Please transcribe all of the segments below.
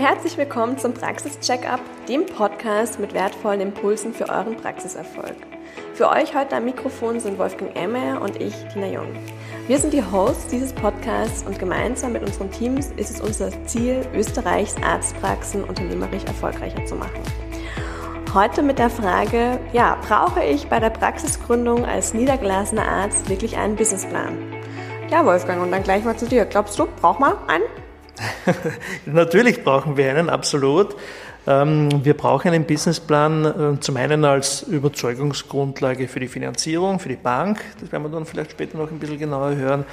herzlich willkommen zum Praxis-Check-up, dem Podcast mit wertvollen Impulsen für euren Praxiserfolg. Für euch heute am Mikrofon sind Wolfgang Emmer und ich, Tina Jung. Wir sind die Hosts dieses Podcasts und gemeinsam mit unseren Teams ist es unser Ziel, Österreichs Arztpraxen unternehmerisch erfolgreicher zu machen. Heute mit der Frage, ja, brauche ich bei der Praxisgründung als niedergelassener Arzt wirklich einen Businessplan? Ja, Wolfgang, und dann gleich mal zu dir. Glaubst du, braucht man einen? Natürlich brauchen wir einen, absolut. Ähm, wir brauchen einen Businessplan äh, zum einen als Überzeugungsgrundlage für die Finanzierung, für die Bank. Das werden wir dann vielleicht später noch ein bisschen genauer hören.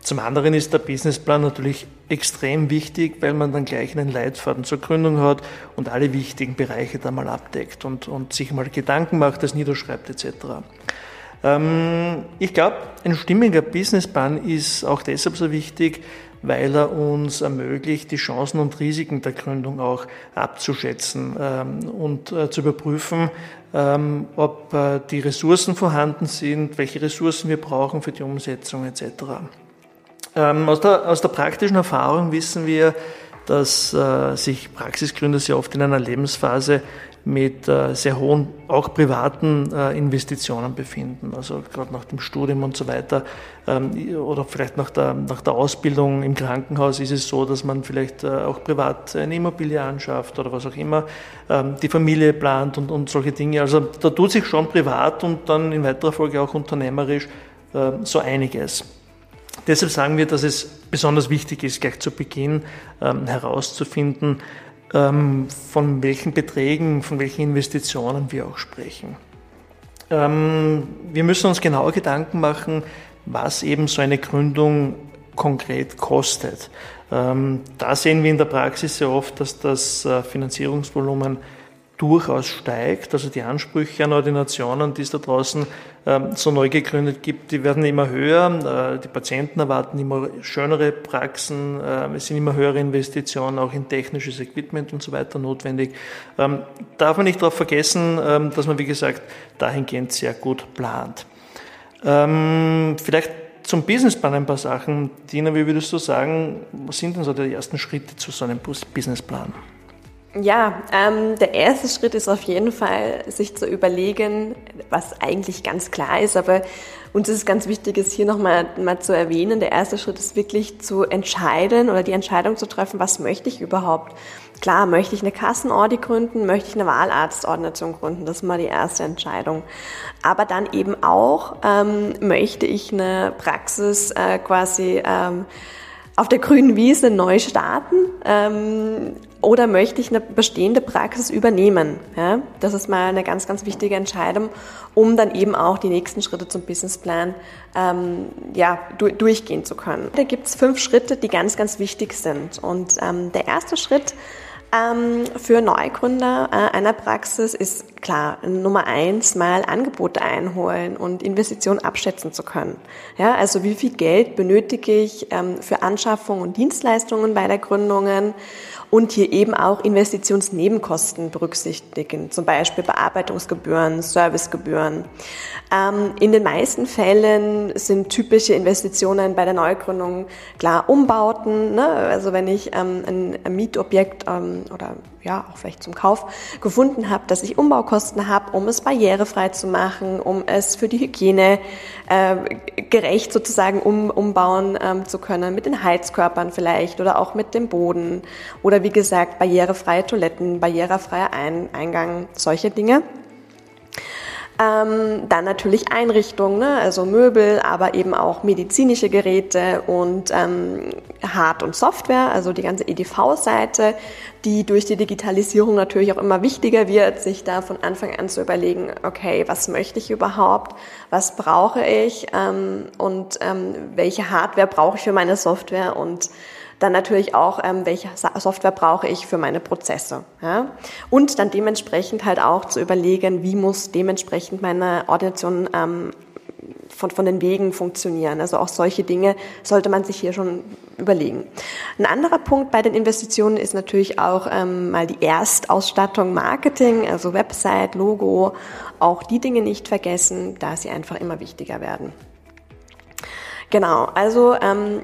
Zum anderen ist der Businessplan natürlich extrem wichtig, weil man dann gleich einen Leitfaden zur Gründung hat und alle wichtigen Bereiche da mal abdeckt und, und sich mal Gedanken macht, das niederschreibt etc. Ähm, ich glaube, ein stimmiger Businessplan ist auch deshalb so wichtig, weil er uns ermöglicht, die Chancen und Risiken der Gründung auch abzuschätzen ähm, und äh, zu überprüfen, ähm, ob äh, die Ressourcen vorhanden sind, welche Ressourcen wir brauchen für die Umsetzung etc. Ähm, aus, der, aus der praktischen Erfahrung wissen wir, dass äh, sich Praxisgründer sehr oft in einer Lebensphase mit äh, sehr hohen, auch privaten äh, Investitionen befinden. Also gerade nach dem Studium und so weiter ähm, oder vielleicht nach der, nach der Ausbildung im Krankenhaus ist es so, dass man vielleicht äh, auch privat eine Immobilie anschafft oder was auch immer, ähm, die Familie plant und, und solche Dinge. Also da tut sich schon privat und dann in weiterer Folge auch unternehmerisch so einiges. Deshalb sagen wir, dass es besonders wichtig ist, gleich zu Beginn ähm, herauszufinden, ähm, von welchen Beträgen, von welchen Investitionen wir auch sprechen. Ähm, wir müssen uns genau Gedanken machen, was eben so eine Gründung konkret kostet. Ähm, da sehen wir in der Praxis sehr oft, dass das äh, Finanzierungsvolumen durchaus steigt. Also die Ansprüche an Ordinationen, die es da draußen ähm, so neu gegründet gibt, die werden immer höher. Äh, die Patienten erwarten immer schönere Praxen. Äh, es sind immer höhere Investitionen, auch in technisches Equipment und so weiter notwendig. Ähm, darf man nicht darauf vergessen, ähm, dass man, wie gesagt, dahingehend sehr gut plant. Ähm, vielleicht zum Businessplan ein paar Sachen. Dina, wie würdest du sagen, was sind denn so die ersten Schritte zu so einem Businessplan? Ja, ähm, der erste Schritt ist auf jeden Fall, sich zu überlegen, was eigentlich ganz klar ist, aber uns ist ganz wichtig, ist hier nochmal mal zu erwähnen, der erste Schritt ist wirklich zu entscheiden oder die Entscheidung zu treffen, was möchte ich überhaupt. Klar, möchte ich eine Kassenordi gründen, möchte ich eine Wahlarztordination gründen, das ist mal die erste Entscheidung. Aber dann eben auch, ähm, möchte ich eine Praxis äh, quasi ähm, auf der grünen Wiese neu starten ähm, oder möchte ich eine bestehende Praxis übernehmen? Ja? Das ist mal eine ganz, ganz wichtige Entscheidung, um dann eben auch die nächsten Schritte zum Businessplan ähm, ja, du durchgehen zu können. Da gibt es fünf Schritte, die ganz, ganz wichtig sind. Und ähm, der erste Schritt ähm, für Neugründer äh, einer Praxis ist klar, Nummer eins mal Angebote einholen und Investitionen abschätzen zu können. Ja, also wie viel Geld benötige ich ähm, für Anschaffung und Dienstleistungen bei der Gründungen und hier eben auch Investitionsnebenkosten berücksichtigen, zum Beispiel Bearbeitungsgebühren, Servicegebühren. Ähm, in den meisten Fällen sind typische Investitionen bei der Neugründung klar Umbauten. Ne? Also wenn ich ähm, ein, ein Mietobjekt ähm, oder ja auch vielleicht zum Kauf gefunden habe, dass ich Umbaukosten habe, um es barrierefrei zu machen, um es für die Hygiene äh, gerecht sozusagen um, umbauen ähm, zu können, mit den Heizkörpern vielleicht oder auch mit dem Boden oder wie gesagt barrierefreie Toiletten, barrierefreier Ein Eingang, solche Dinge. Ähm, dann natürlich Einrichtungen, ne? also Möbel, aber eben auch medizinische Geräte und ähm, Hard- und Software, also die ganze EDV-Seite, die durch die Digitalisierung natürlich auch immer wichtiger wird, sich da von Anfang an zu überlegen, okay, was möchte ich überhaupt, was brauche ich? Ähm, und ähm, welche Hardware brauche ich für meine Software? Und dann natürlich auch, ähm, welche Software brauche ich für meine Prozesse. Ja? Und dann dementsprechend halt auch zu überlegen, wie muss dementsprechend meine Ordination ähm, von, von den Wegen funktionieren. Also auch solche Dinge sollte man sich hier schon überlegen. Ein anderer Punkt bei den Investitionen ist natürlich auch ähm, mal die Erstausstattung Marketing, also Website, Logo, auch die Dinge nicht vergessen, da sie einfach immer wichtiger werden. Genau, also ähm,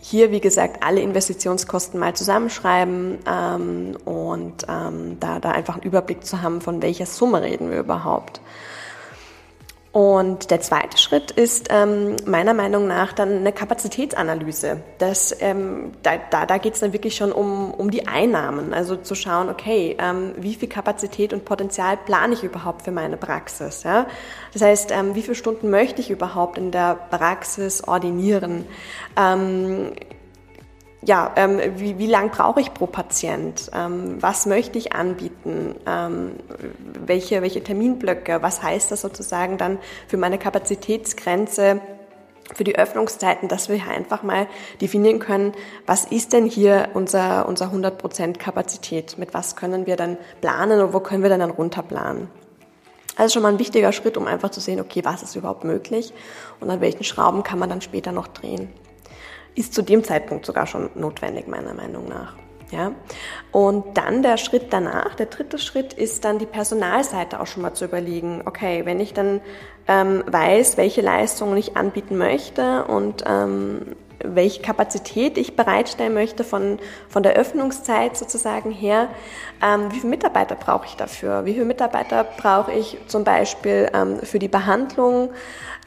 hier, wie gesagt, alle Investitionskosten mal zusammenschreiben ähm, und ähm, da, da einfach einen Überblick zu haben, von welcher Summe reden wir überhaupt. Und der zweite Schritt ist ähm, meiner Meinung nach dann eine Kapazitätsanalyse. Das, ähm, da da, da geht es dann wirklich schon um, um die Einnahmen. Also zu schauen, okay, ähm, wie viel Kapazität und Potenzial plane ich überhaupt für meine Praxis? Ja? Das heißt, ähm, wie viele Stunden möchte ich überhaupt in der Praxis ordinieren? Ähm, ja, ähm, wie, wie lang brauche ich pro Patient? Ähm, was möchte ich anbieten? Ähm, welche, welche Terminblöcke? Was heißt das sozusagen dann für meine Kapazitätsgrenze? für die Öffnungszeiten, dass wir einfach mal definieren können, was ist denn hier unser, unser 100% Kapazität? Mit was können wir dann planen und wo können wir dann, dann runterplanen? Also schon mal ein wichtiger Schritt, um einfach zu sehen, okay, was ist überhaupt möglich und an welchen Schrauben kann man dann später noch drehen ist zu dem Zeitpunkt sogar schon notwendig, meiner Meinung nach. Ja? Und dann der Schritt danach, der dritte Schritt ist dann die Personalseite auch schon mal zu überlegen, okay, wenn ich dann ähm, weiß, welche Leistungen ich anbieten möchte und ähm, welche Kapazität ich bereitstellen möchte von, von der Öffnungszeit sozusagen her. Ähm, wie viele Mitarbeiter brauche ich dafür? Wie viele Mitarbeiter brauche ich zum Beispiel ähm, für die Behandlung?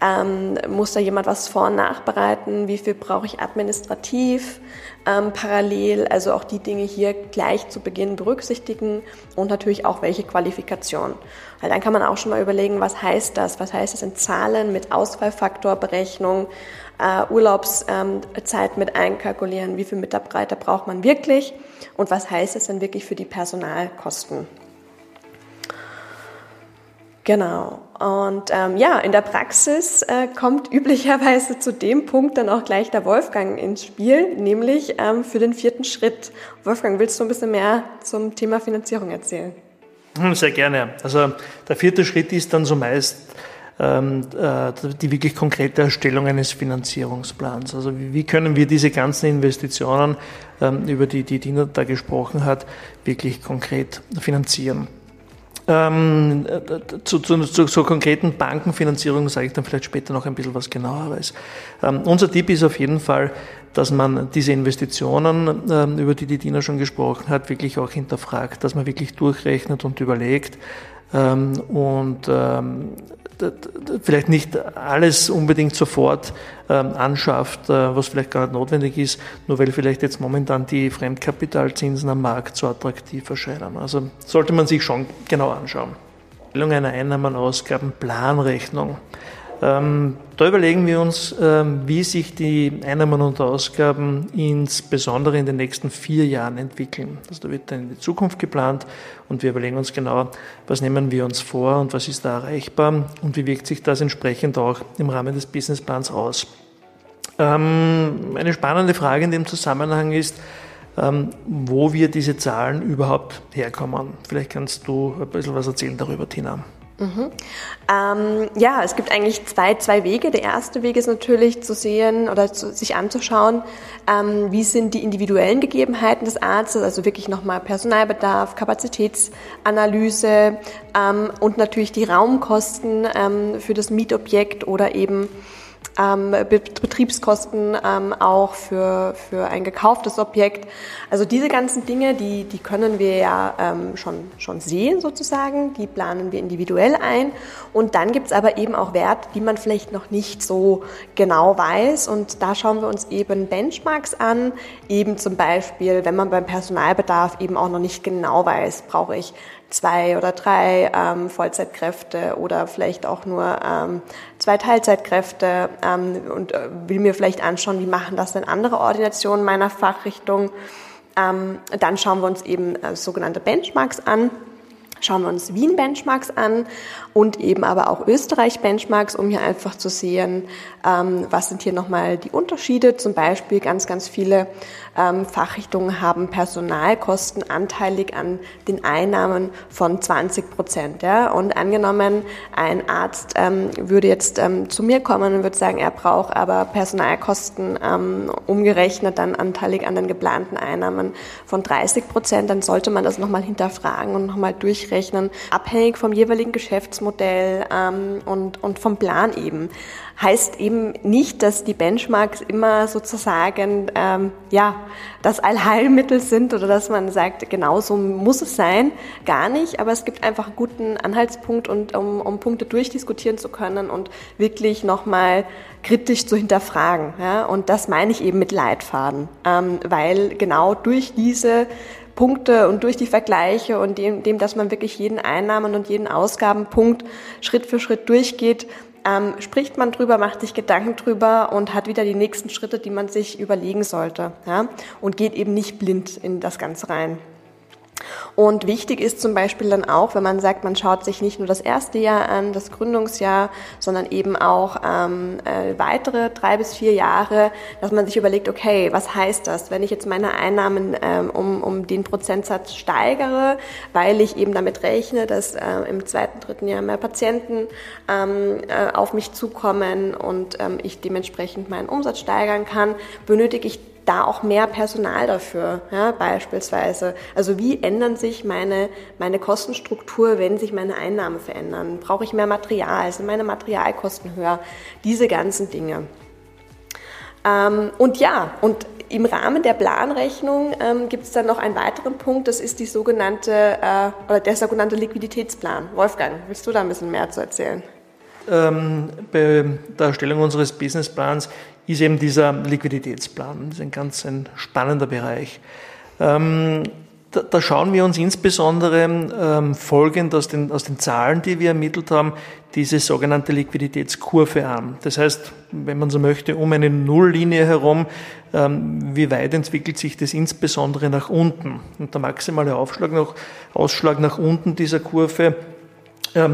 Ähm, muss da jemand was vor- und nachbereiten? Wie viel brauche ich administrativ ähm, parallel? Also auch die Dinge hier gleich zu Beginn berücksichtigen und natürlich auch welche Qualifikation. Weil dann kann man auch schon mal überlegen, was heißt das? Was heißt das in Zahlen mit Ausfallfaktorberechnung? Äh, Urlaubszeit mit einkalkulieren, wie viele Mitarbeiter braucht man wirklich und was heißt es denn wirklich für die Personalkosten. Genau. Und ähm, ja, in der Praxis äh, kommt üblicherweise zu dem Punkt dann auch gleich der Wolfgang ins Spiel, nämlich ähm, für den vierten Schritt. Wolfgang, willst du ein bisschen mehr zum Thema Finanzierung erzählen? Hm, sehr gerne. Also der vierte Schritt ist dann so meist ähm, die wirklich konkrete Erstellung eines Finanzierungsplans. Also wie können wir diese ganzen Investitionen, ähm, über die die Dina da gesprochen hat, wirklich konkret finanzieren? Ähm, zu, zu, zu, zur konkreten Bankenfinanzierung sage ich dann vielleicht später noch ein bisschen was genaueres. Ähm, unser Tipp ist auf jeden Fall, dass man diese Investitionen, ähm, über die die Dina schon gesprochen hat, wirklich auch hinterfragt, dass man wirklich durchrechnet und überlegt, ähm, und ähm, vielleicht nicht alles unbedingt sofort ähm, anschafft, äh, was vielleicht gar nicht notwendig ist, nur weil vielleicht jetzt momentan die Fremdkapitalzinsen am Markt so attraktiv erscheinen. Also sollte man sich schon genau anschauen. Einer Einnahmen, Ausgaben, Planrechnung. Ähm, da überlegen wir uns, ähm, wie sich die Einnahmen und Ausgaben insbesondere in den nächsten vier Jahren entwickeln. Also da wird dann in die Zukunft geplant und wir überlegen uns genau, was nehmen wir uns vor und was ist da erreichbar und wie wirkt sich das entsprechend auch im Rahmen des Businessplans aus. Ähm, eine spannende Frage in dem Zusammenhang ist, wo wir diese Zahlen überhaupt herkommen. Vielleicht kannst du ein bisschen was erzählen darüber, Tina. Mhm. Ähm, ja, es gibt eigentlich zwei, zwei Wege. Der erste Weg ist natürlich zu sehen oder zu, sich anzuschauen, ähm, wie sind die individuellen Gegebenheiten des Arztes, also wirklich nochmal Personalbedarf, Kapazitätsanalyse ähm, und natürlich die Raumkosten ähm, für das Mietobjekt oder eben ähm, Betriebskosten ähm, auch für, für ein gekauftes Objekt. Also diese ganzen Dinge, die, die können wir ja ähm, schon, schon sehen sozusagen, die planen wir individuell ein. Und dann gibt's aber eben auch Werte, die man vielleicht noch nicht so genau weiß. Und da schauen wir uns eben Benchmarks an, eben zum Beispiel, wenn man beim Personalbedarf eben auch noch nicht genau weiß, brauche ich zwei oder drei ähm, Vollzeitkräfte oder vielleicht auch nur ähm, zwei Teilzeitkräfte ähm, und äh, will mir vielleicht anschauen, wie machen das denn andere Ordinationen meiner Fachrichtung. Ähm, dann schauen wir uns eben äh, sogenannte Benchmarks an schauen wir uns Wien-Benchmarks an und eben aber auch Österreich-Benchmarks, um hier einfach zu sehen, ähm, was sind hier nochmal die Unterschiede. Zum Beispiel ganz, ganz viele ähm, Fachrichtungen haben Personalkosten anteilig an den Einnahmen von 20 Prozent. Ja? Und angenommen, ein Arzt ähm, würde jetzt ähm, zu mir kommen und würde sagen, er braucht aber Personalkosten ähm, umgerechnet dann anteilig an den geplanten Einnahmen von 30 Prozent, dann sollte man das nochmal hinterfragen und nochmal durchrechnen, abhängig vom jeweiligen Geschäftsmodell Geschäftsmodell ähm, und, und vom Plan eben. Heißt eben nicht, dass die Benchmarks immer sozusagen ähm, ja das Allheilmittel sind oder dass man sagt, genau so muss es sein. Gar nicht, aber es gibt einfach einen guten Anhaltspunkt und um, um Punkte durchdiskutieren zu können und wirklich nochmal kritisch zu hinterfragen. Ja? Und das meine ich eben mit Leitfaden, ähm, weil genau durch diese Punkte und durch die Vergleiche und dem, dem, dass man wirklich jeden Einnahmen- und jeden Ausgabenpunkt Schritt für Schritt durchgeht, ähm, spricht man drüber, macht sich Gedanken drüber und hat wieder die nächsten Schritte, die man sich überlegen sollte. Ja? Und geht eben nicht blind in das Ganze rein. Und wichtig ist zum Beispiel dann auch, wenn man sagt, man schaut sich nicht nur das erste Jahr an, das Gründungsjahr, sondern eben auch ähm, äh, weitere drei bis vier Jahre, dass man sich überlegt, okay, was heißt das, wenn ich jetzt meine Einnahmen ähm, um, um den Prozentsatz steigere, weil ich eben damit rechne, dass äh, im zweiten, dritten Jahr mehr Patienten ähm, äh, auf mich zukommen und ähm, ich dementsprechend meinen Umsatz steigern kann, benötige ich da auch mehr Personal dafür, ja, beispielsweise. Also wie ändern sich meine, meine Kostenstruktur, wenn sich meine Einnahmen verändern? Brauche ich mehr Material? Sind meine Materialkosten höher? Diese ganzen Dinge. Ähm, und ja, und im Rahmen der Planrechnung ähm, gibt es dann noch einen weiteren Punkt, das ist die sogenannte, äh, oder der sogenannte Liquiditätsplan. Wolfgang, willst du da ein bisschen mehr zu erzählen? Ähm, bei der Erstellung unseres Businessplans ist eben dieser Liquiditätsplan. Das ist ein ganz ein spannender Bereich. Ähm, da, da, schauen wir uns insbesondere ähm, folgend aus den, aus den Zahlen, die wir ermittelt haben, diese sogenannte Liquiditätskurve an. Das heißt, wenn man so möchte, um eine Nulllinie herum, ähm, wie weit entwickelt sich das insbesondere nach unten? Und der maximale Aufschlag nach, Ausschlag nach unten dieser Kurve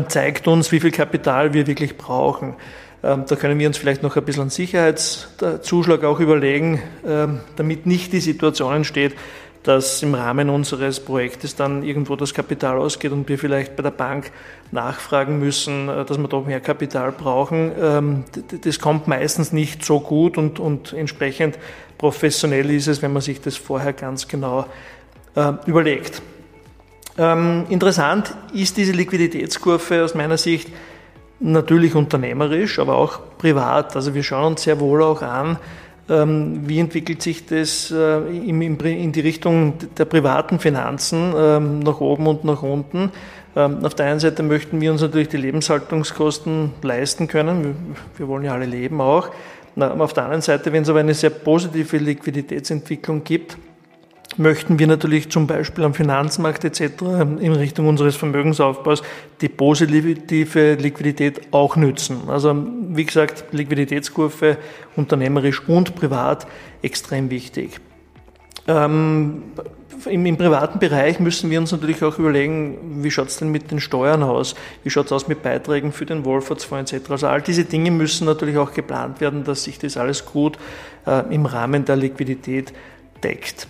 zeigt uns, wie viel Kapital wir wirklich brauchen. Ähm, da können wir uns vielleicht noch ein bisschen einen Sicherheitszuschlag auch überlegen, ähm, damit nicht die Situation entsteht, dass im Rahmen unseres Projektes dann irgendwo das Kapital ausgeht und wir vielleicht bei der Bank nachfragen müssen, äh, dass wir doch mehr Kapital brauchen. Ähm, das kommt meistens nicht so gut und, und entsprechend professionell ist es, wenn man sich das vorher ganz genau äh, überlegt. interessant ist diese Liquiditätskurve aus meiner Sicht natürlich unternehmerisch, aber auch privat. Also wir schauen uns sehr wohl auch an, ähm, wie entwickelt sich das äh, in die Richtung der privaten Finanzen ähm, nach oben und nach unten. Ähm, auf der einen Seite möchten wir uns natürlich die Lebenshaltungskosten leisten können. Wir wollen ja alle leben auch. Auf der anderen Seite, wenn es aber eine sehr positive Liquiditätsentwicklung gibt, möchten wir natürlich zum Beispiel am Finanzmarkt etc. in Richtung unseres Vermögensaufbaus die positive Liquidität auch nützen. Also wie gesagt, Liquiditätskurve unternehmerisch und privat extrem wichtig. Ähm, im, im, privaten Bereich müssen wir uns natürlich auch überlegen, wie schaut es denn mit den Steuern aus? Wie schaut es aus mit Beiträgen für den Wohlfahrtsfonds etc.? Also all diese Dinge müssen natürlich auch geplant werden, dass sich das alles gut äh, im Rahmen der Liquidität deckt.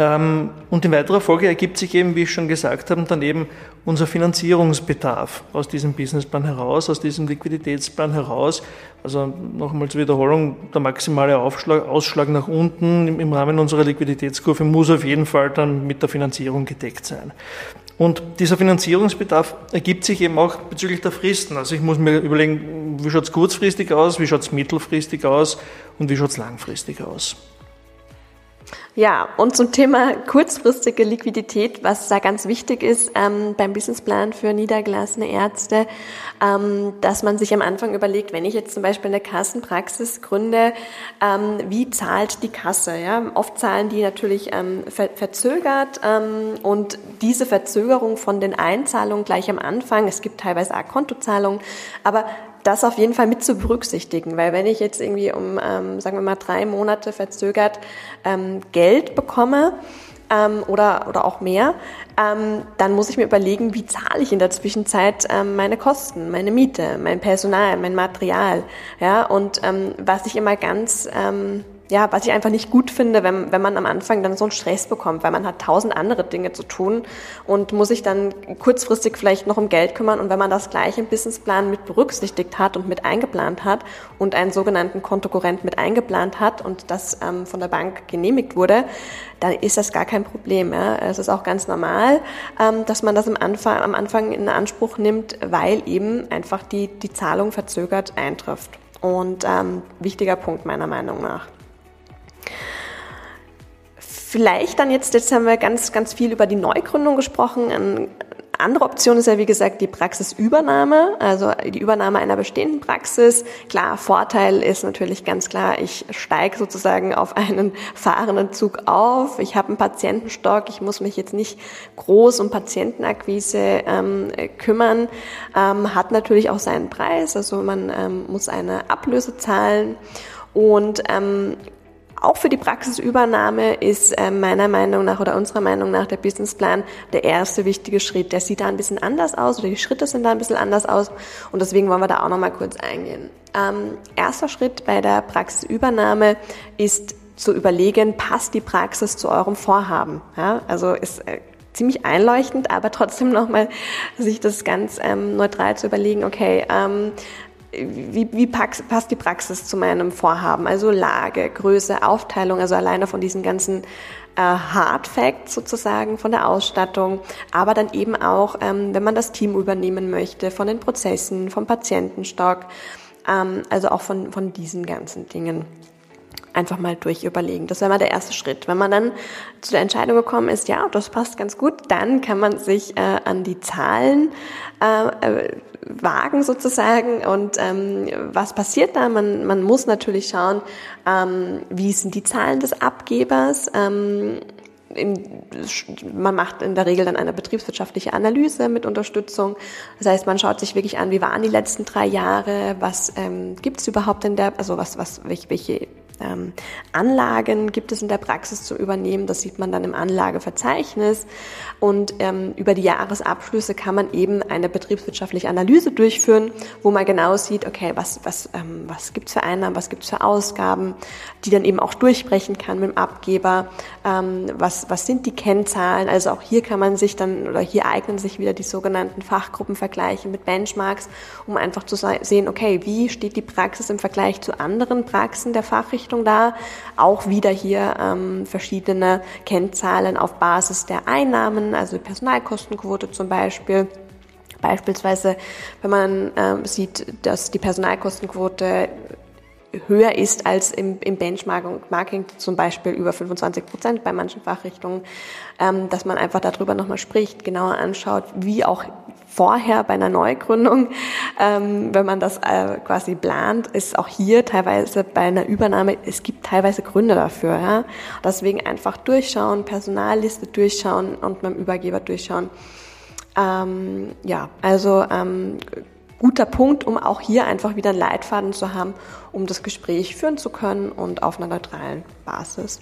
Ähm, und in weiterer Folge ergibt sich eben, wie ich schon gesagt habe, dann eben unser Finanzierungsbedarf aus diesem Businessplan heraus, aus diesem Liquiditätsplan heraus. Also nochmal zur Wiederholung, der maximale Aufschlag, Ausschlag nach unten im Rahmen unserer Liquiditätskurve muss auf jeden Fall dann mit der Finanzierung gedeckt sein. Und dieser Finanzierungsbedarf ergibt sich eben auch bezüglich der Fristen. Also ich muss mir überlegen, wie schaut es kurzfristig aus, wie schaut es mittelfristig aus und wie schaut es langfristig aus. Ja, und zum Thema kurzfristige Liquidität, was da ganz wichtig ist ähm, beim Businessplan für niedergelassene Ärzte, ähm, dass man sich am Anfang überlegt, wenn ich jetzt zum Beispiel eine Kassenpraxis gründe, ähm, wie zahlt die Kasse? Ja? Oft zahlen die natürlich ähm, ver verzögert ähm, und diese Verzögerung von den Einzahlungen gleich am Anfang, es gibt teilweise auch Kontozahlungen, aber das auf jeden Fall mit zu berücksichtigen, weil wenn ich jetzt irgendwie um, ähm, sagen wir mal, drei Monate verzögert ähm, Geld bekomme ähm, oder, oder auch mehr, ähm, dann muss ich mir überlegen, wie zahle ich in der Zwischenzeit ähm, meine Kosten, meine Miete, mein Personal, mein Material. Ja, und ähm, was ich immer ganz ähm, ja, was ich einfach nicht gut finde, wenn, wenn man am Anfang dann so einen Stress bekommt, weil man hat tausend andere Dinge zu tun und muss sich dann kurzfristig vielleicht noch um Geld kümmern. Und wenn man das gleich im Businessplan mit berücksichtigt hat und mit eingeplant hat und einen sogenannten Kontokorrent mit eingeplant hat und das ähm, von der Bank genehmigt wurde, dann ist das gar kein Problem. Ja. Es ist auch ganz normal, ähm, dass man das am Anfang, am Anfang in Anspruch nimmt, weil eben einfach die, die Zahlung verzögert eintrifft. Und ähm, wichtiger Punkt meiner Meinung nach. Vielleicht dann jetzt, jetzt haben wir ganz, ganz viel über die Neugründung gesprochen. Eine andere Option ist ja, wie gesagt, die Praxisübernahme, also die Übernahme einer bestehenden Praxis. Klar, Vorteil ist natürlich ganz klar, ich steige sozusagen auf einen fahrenden Zug auf. Ich habe einen Patientenstock, ich muss mich jetzt nicht groß um Patientenakquise ähm, kümmern. Ähm, hat natürlich auch seinen Preis, also man ähm, muss eine Ablöse zahlen. Und ähm, auch für die Praxisübernahme ist äh, meiner Meinung nach oder unserer Meinung nach der Businessplan der erste wichtige Schritt. Der sieht da ein bisschen anders aus oder die Schritte sind da ein bisschen anders aus und deswegen wollen wir da auch nochmal kurz eingehen. Ähm, erster Schritt bei der Praxisübernahme ist zu überlegen, passt die Praxis zu eurem Vorhaben? Ja, also ist äh, ziemlich einleuchtend, aber trotzdem nochmal sich das ganz ähm, neutral zu überlegen, okay, ähm, wie, wie passt die Praxis zu meinem Vorhaben? Also Lage, Größe, Aufteilung, also alleine von diesen ganzen äh, Hard Facts sozusagen von der Ausstattung, aber dann eben auch, ähm, wenn man das Team übernehmen möchte, von den Prozessen, vom Patientenstock, ähm, also auch von, von diesen ganzen Dingen einfach mal durchüberlegen. Das wäre mal der erste Schritt. Wenn man dann zu der Entscheidung gekommen ist, ja, das passt ganz gut, dann kann man sich äh, an die Zahlen äh, äh wagen sozusagen. Und ähm, was passiert da? Man, man muss natürlich schauen, ähm, wie sind die Zahlen des Abgebers. Ähm, in, man macht in der Regel dann eine betriebswirtschaftliche Analyse mit Unterstützung. Das heißt, man schaut sich wirklich an, wie waren die letzten drei Jahre, was ähm, gibt es überhaupt in der, also was, was, welche, welche ähm, Anlagen gibt es in der Praxis zu übernehmen. Das sieht man dann im Anlageverzeichnis. Und ähm, über die Jahresabschlüsse kann man eben eine betriebswirtschaftliche Analyse durchführen, wo man genau sieht, okay, was, was, ähm, was gibt's für Einnahmen, was gibt's für Ausgaben, die dann eben auch durchbrechen kann mit dem Abgeber. Ähm, was, was sind die Kennzahlen? Also auch hier kann man sich dann, oder hier eignen sich wieder die sogenannten Fachgruppenvergleiche mit Benchmarks, um einfach zu sehen, okay, wie steht die Praxis im Vergleich zu anderen Praxen der Fachrichtung Richtung da. Auch wieder hier ähm, verschiedene Kennzahlen auf Basis der Einnahmen, also Personalkostenquote zum Beispiel. Beispielsweise, wenn man ähm, sieht, dass die Personalkostenquote höher ist als im, im Benchmarking, zum Beispiel über 25 Prozent bei manchen Fachrichtungen, ähm, dass man einfach darüber nochmal spricht, genauer anschaut, wie auch vorher bei einer Neugründung, ähm, wenn man das äh, quasi plant, ist auch hier teilweise bei einer Übernahme, es gibt teilweise Gründe dafür. Ja? Deswegen einfach durchschauen, Personalliste durchschauen und beim Übergeber durchschauen. Ähm, ja, also ähm, guter Punkt, um auch hier einfach wieder einen Leitfaden zu haben, um das Gespräch führen zu können und auf einer neutralen Basis.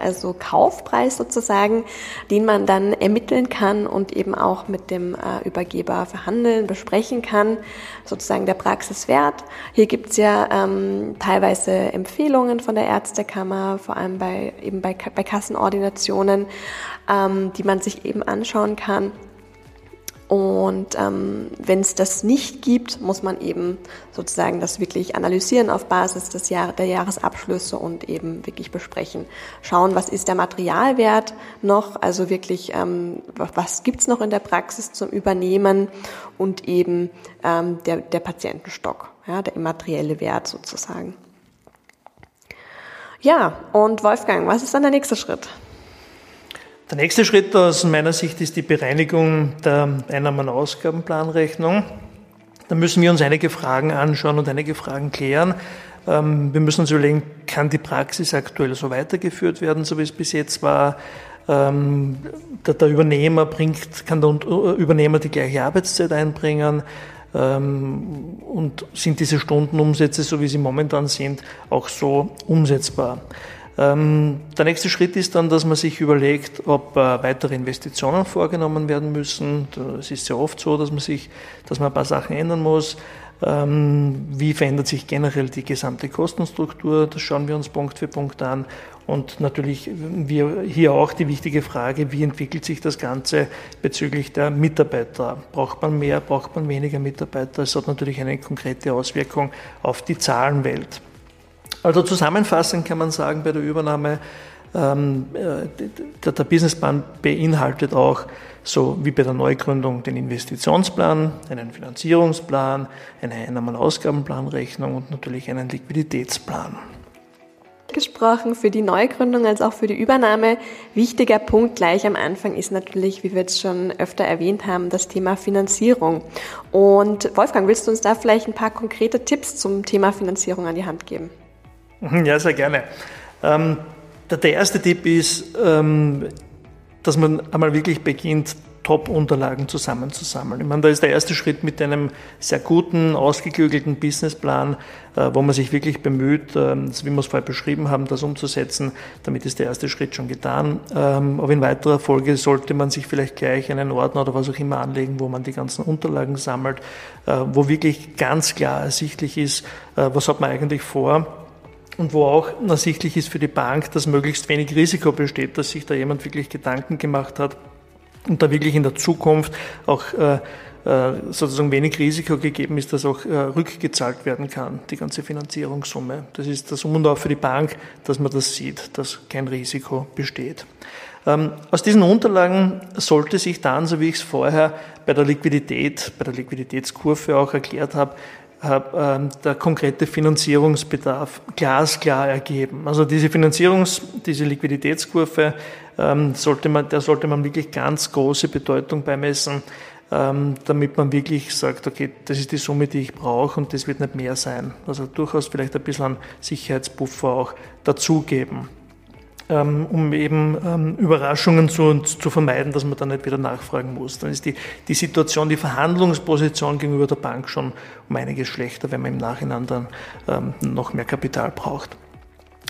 Also Kaufpreis sozusagen, den man dann ermitteln kann und eben auch mit dem äh, Übergeber verhandeln, besprechen kann, sozusagen der Praxiswert. Hier gibt's ja ähm, teilweise Empfehlungen von der Ärztekammer, vor allem bei eben bei, bei Kassenordinationen, ähm, die man sich eben anschauen kann. Und ähm, wenn es das nicht gibt, muss man eben sozusagen das wirklich analysieren auf Basis des Jahr der Jahresabschlüsse und eben wirklich besprechen. Schauen, was ist der Materialwert noch, also wirklich, ähm, was gibt's noch in der Praxis zum Übernehmen und eben ähm, der, der Patientenstock, ja, der immaterielle Wert sozusagen. Ja, und Wolfgang, was ist dann der nächste Schritt? Der nächste Schritt aus meiner Sicht ist die Bereinigung der Einnahmen- und Ausgabenplanrechnung. Da müssen wir uns einige Fragen anschauen und einige Fragen klären. Ähm, wir müssen uns überlegen, kann die Praxis aktuell so weitergeführt werden, so wie es bis jetzt war? Ähm, der, Übernehmer bringt, kann der Übernehmer die gleiche Arbeitszeit einbringen? Ähm, und sind diese Stundenumsätze, so wie sie momentan sind, auch so umsetzbar? Ähm, der nächste Schritt ist dann, dass man sich überlegt, ob äh, weitere Investitionen vorgenommen werden müssen. Es ist sehr oft so, dass man sich, dass man ein paar Sachen ändern muss. Ähm, wie verändert sich generell die gesamte Kostenstruktur? Das schauen wir uns Punkt für Punkt an. Und natürlich wir hier auch die wichtige Frage, wie entwickelt sich das Ganze bezüglich der Mitarbeiter? Braucht man mehr, braucht man weniger Mitarbeiter? Es hat natürlich eine konkrete Auswirkung auf die Zahlenwelt. Also zusammenfassend kann man sagen, bei der Übernahme ähm, äh, der, der Businessplan beinhaltet auch, so wie bei der Neugründung, den Investitionsplan, einen Finanzierungsplan, eine Einnahmen- und Ausgabenplanrechnung und natürlich einen Liquiditätsplan gesprochen für die Neugründung als auch für die Übernahme. Wichtiger Punkt gleich am Anfang ist natürlich, wie wir jetzt schon öfter erwähnt haben, das Thema Finanzierung. Und Wolfgang, willst du uns da vielleicht ein paar konkrete Tipps zum Thema Finanzierung an die Hand geben? Ja, sehr gerne. Ähm, der, der erste Tipp ist, ähm, dass man einmal wirklich beginnt, Top-Unterlagen zusammenzusammeln. Ich meine, da ist der erste Schritt mit einem sehr guten, ausgeklügelten Businessplan, äh, wo man sich wirklich bemüht, äh, wie wir es vorher beschrieben haben, das umzusetzen. Damit ist der erste Schritt schon getan. Ähm, aber in weiterer Folge sollte man sich vielleicht gleich einen Ordner oder was auch immer anlegen, wo man die ganzen Unterlagen sammelt, äh, wo wirklich ganz klar ersichtlich ist, äh, was hat man eigentlich vor und wo auch ersichtlich ist für die Bank, dass möglichst wenig Risiko besteht, dass sich da jemand wirklich Gedanken gemacht hat und da wirklich in der Zukunft auch äh, äh, sozusagen wenig Risiko gegeben ist, dass auch äh, rückgezahlt werden kann, die ganze Finanzierungssumme. Das ist das Um und Auf für die Bank, dass man das sieht, dass kein Risiko besteht. Ähm, aus diesen Unterlagen sollte sich dann, so wie ich es vorher bei der Liquidität, bei der Liquiditätskurve auch erklärt habe, der konkrete Finanzierungsbedarf glasklar ergeben. Also diese Finanzierungs-, diese Liquiditätskurve ähm, sollte man, der sollte man wirklich ganz große Bedeutung beimessen, ähm, damit man wirklich sagt, okay, das ist die Summe, die ich brauche und das wird nicht mehr sein. Also durchaus vielleicht ein bisschen Sicherheitspuffer auch dazugeben. Ähm, um eben ähm, Überraschungen zu, zu vermeiden, dass man dann nicht wieder nachfragen muss. Dann ist die, die Situation, die Verhandlungsposition gegenüber der Bank schon um einiges schlechter, wenn man im Nachhinein dann ähm, noch mehr Kapital braucht.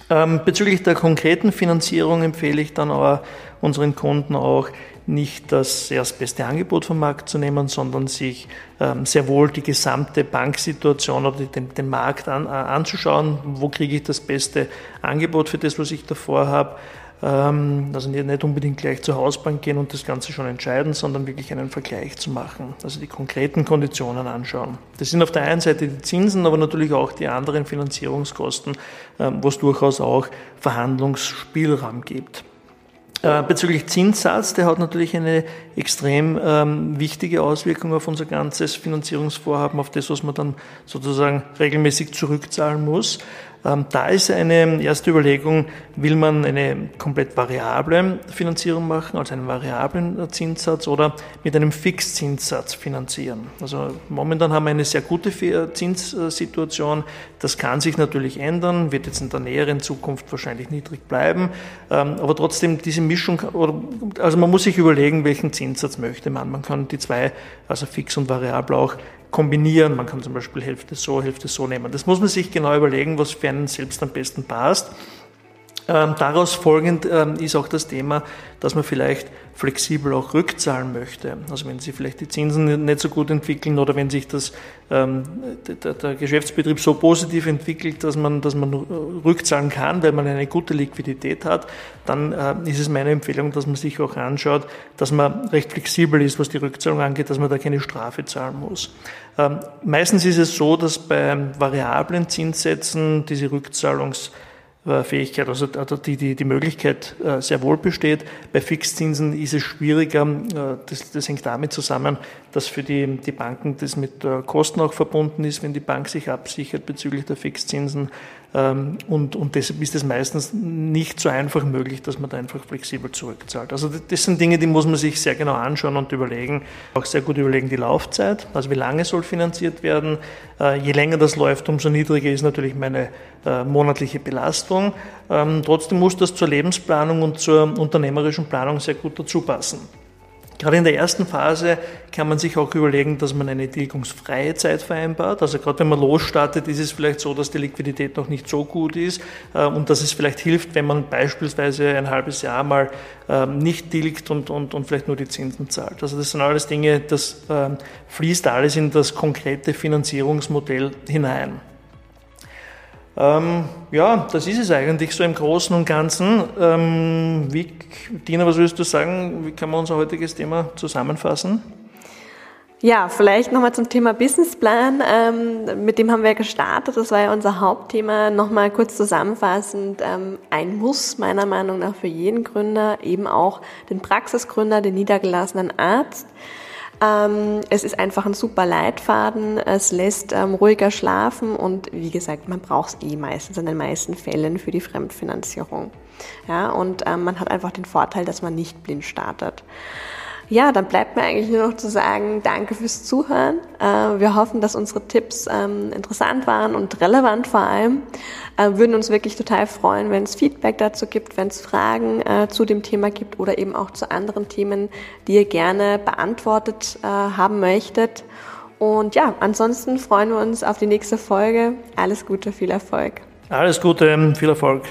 Bezüglich der konkreten Finanzierung empfehle ich dann aber unseren Kunden auch, nicht das erstbeste Angebot vom Markt zu nehmen, sondern sich ähm, sehr wohl die gesamte Banksituation oder den, den Markt an, äh, anzuschauen. Wo kriege ich das beste Angebot für das, was ich davor habe? Also nicht unbedingt gleich zur Hausbank gehen und das Ganze schon entscheiden, sondern wirklich einen Vergleich zu machen. Also die konkreten Konditionen anschauen. Das sind auf der einen Seite die Zinsen, aber natürlich auch die anderen Finanzierungskosten, ähm, wo es durchaus auch Verhandlungsspielraum gibt. Äh, bezüglich Zinssatz, der hat natürlich eine extrem ähm, wichtige Auswirkung auf unser ganzes Finanzierungsvorhaben, auf das, was man dann sozusagen regelmäßig zurückzahlen muss. Ähm, da ist eine erste Überlegung, will man eine komplett variable Finanzierung machen, also einen variablen Zinssatz oder mit einem Fixzinssatz finanzieren. Also momentan haben wir eine sehr gute Zinssituation. Das kann sich natürlich ändern, wird jetzt in der näheren Zukunft wahrscheinlich niedrig bleiben. Ähm, aber trotzdem diese Mischung, also man muss sich überlegen, welchen Zinssatz möchte man. Man kann die zwei, also fix und variabel auch kombinieren. Man kann zum Beispiel Hälfte so, Hälfte so nehmen. Das muss man sich genau überlegen, was für einen selbst am besten passt. Ähm, daraus folgend ähm, ist auch das Thema, dass man vielleicht flexibel auch rückzahlen möchte. Also wenn sich vielleicht die Zinsen nicht so gut entwickeln oder wenn sich das, ähm, der, der, Geschäftsbetrieb so positiv entwickelt, dass man, dass man rückzahlen kann, weil man eine gute Liquidität hat, dann äh, ist es meine Empfehlung, dass man sich auch anschaut, dass man recht flexibel ist, was die Rückzahlung angeht, dass man da keine Strafe zahlen muss. Ähm, meistens ist es so, dass bei variablen Zinssätzen diese Rückzahlungs Fähigkeit, also, also die, die, die Möglichkeit äh, sehr wohl besteht. Bei Fixzinsen ist es schwieriger. Äh, das, das hängt damit zusammen, dass für die, die Banken das mit äh, Kosten auch verbunden ist, wenn die Bank sich absichert bezüglich der Fixzinsen. Ähm, und, und deshalb ist es meistens nicht so einfach möglich, dass man da einfach flexibel zurückzahlt. Also das sind Dinge, die muss man sich sehr genau anschauen und überlegen. Auch sehr gut überlegen die Laufzeit, also wie lange soll finanziert werden. Äh, je länger das läuft, umso niedriger ist natürlich meine äh, monatliche Belastung. Ähm, trotzdem muss das zur Lebensplanung und zur unternehmerischen Planung sehr gut dazu passen. Gerade in der ersten Phase kann man sich auch überlegen, dass man eine tilgungsfreie Zeit vereinbart. Also gerade wenn man losstartet, ist es vielleicht so, dass die Liquidität noch nicht so gut ist äh, und dass es vielleicht hilft, wenn man beispielsweise ein halbes Jahr mal ähm, nicht tilgt und, und, und vielleicht nur die Zinsen zahlt. Also das sind alles Dinge, das ähm, fließt alles in das konkrete Finanzierungsmodell hinein. Ähm, ja, das ist es eigentlich so im Großen und Ganzen. Ähm, wie, Dina, was würdest du sagen? Wie kann man unser heutiges Thema zusammenfassen? Ja, vielleicht nochmal zum Thema Businessplan. Ähm, mit dem haben wir gestartet. Das war ja unser Hauptthema. Nochmal kurz zusammenfassend. Ähm, ein Muss meiner Meinung nach für jeden Gründer, eben auch den Praxisgründer, den niedergelassenen Arzt. Ähm, es ist einfach ein super Leitfaden, es lässt ähm, ruhiger schlafen und wie gesagt, man braucht es eh meistens in den meisten Fällen für die Fremdfinanzierung. Ja, und ähm, man hat einfach den Vorteil, dass man nicht blind startet. Ja, dann bleibt mir eigentlich nur noch zu sagen, danke fürs Zuhören. Äh, wir hoffen, dass unsere Tipps ähm, interessant waren und relevant vor allem. Äh, würden uns wirklich total freuen, wenn es Feedback dazu gibt, wenn es Fragen äh, zu dem Thema gibt oder eben auch zu anderen Themen, die ihr gerne beantwortet haben möchtet. Und ja, ansonsten freuen wir uns auf die nächste Folge. Alles Gute, viel Erfolg. Alles Gute, viel Erfolg.